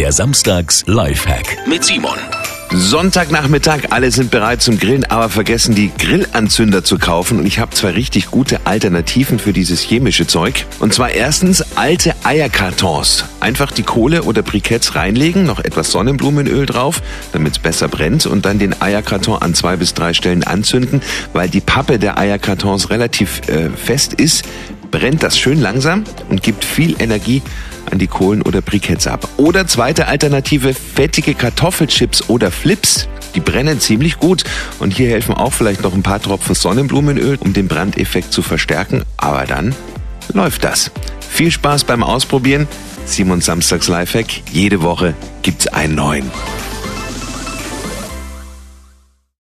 Der Samstags Lifehack mit Simon. Sonntagnachmittag, alle sind bereit zum Grillen, aber vergessen die Grillanzünder zu kaufen. Und ich habe zwei richtig gute Alternativen für dieses chemische Zeug. Und zwar erstens alte Eierkartons. Einfach die Kohle oder Briketts reinlegen, noch etwas Sonnenblumenöl drauf, damit es besser brennt. Und dann den Eierkarton an zwei bis drei Stellen anzünden, weil die Pappe der Eierkartons relativ äh, fest ist brennt das schön langsam und gibt viel Energie an die Kohlen oder Briketts ab. Oder zweite Alternative, fettige Kartoffelchips oder Flips. Die brennen ziemlich gut und hier helfen auch vielleicht noch ein paar Tropfen Sonnenblumenöl, um den Brandeffekt zu verstärken. Aber dann läuft das. Viel Spaß beim Ausprobieren. Simon Samstags Lifehack. Jede Woche gibt's einen neuen.